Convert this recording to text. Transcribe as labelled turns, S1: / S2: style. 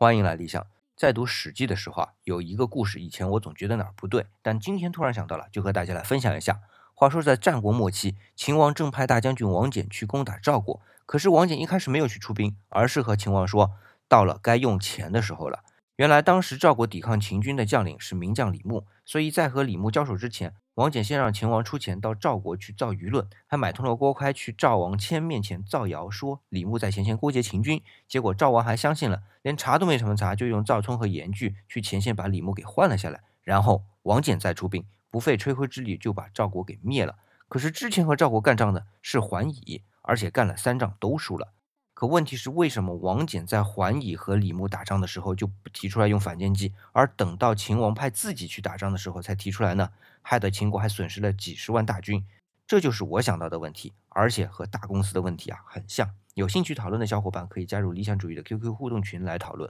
S1: 欢迎来理想。在读《史记》的时候啊，有一个故事，以前我总觉得哪儿不对，但今天突然想到了，就和大家来分享一下。话说在战国末期，秦王正派大将军王翦去攻打赵国，可是王翦一开始没有去出兵，而是和秦王说，到了该用钱的时候了。原来当时赵国抵抗秦军的将领是名将李牧，所以在和李牧交手之前，王翦先让秦王出钱到赵国去造舆论，还买通了郭开去赵王谦面前造谣，说李牧在前线勾结秦军。结果赵王还相信了，连查都没怎么查，就用赵聪和严句去前线把李牧给换了下来。然后王翦再出兵，不费吹灰之力就把赵国给灭了。可是之前和赵国干仗的是桓乙，而且干了三仗都输了。可问题是，为什么王翦在桓乙和李牧打仗的时候就不提出来用反间计，而等到秦王派自己去打仗的时候才提出来呢？害得秦国还损失了几十万大军，这就是我想到的问题，而且和大公司的问题啊很像。有兴趣讨论的小伙伴可以加入理想主义的 QQ 互动群来讨论。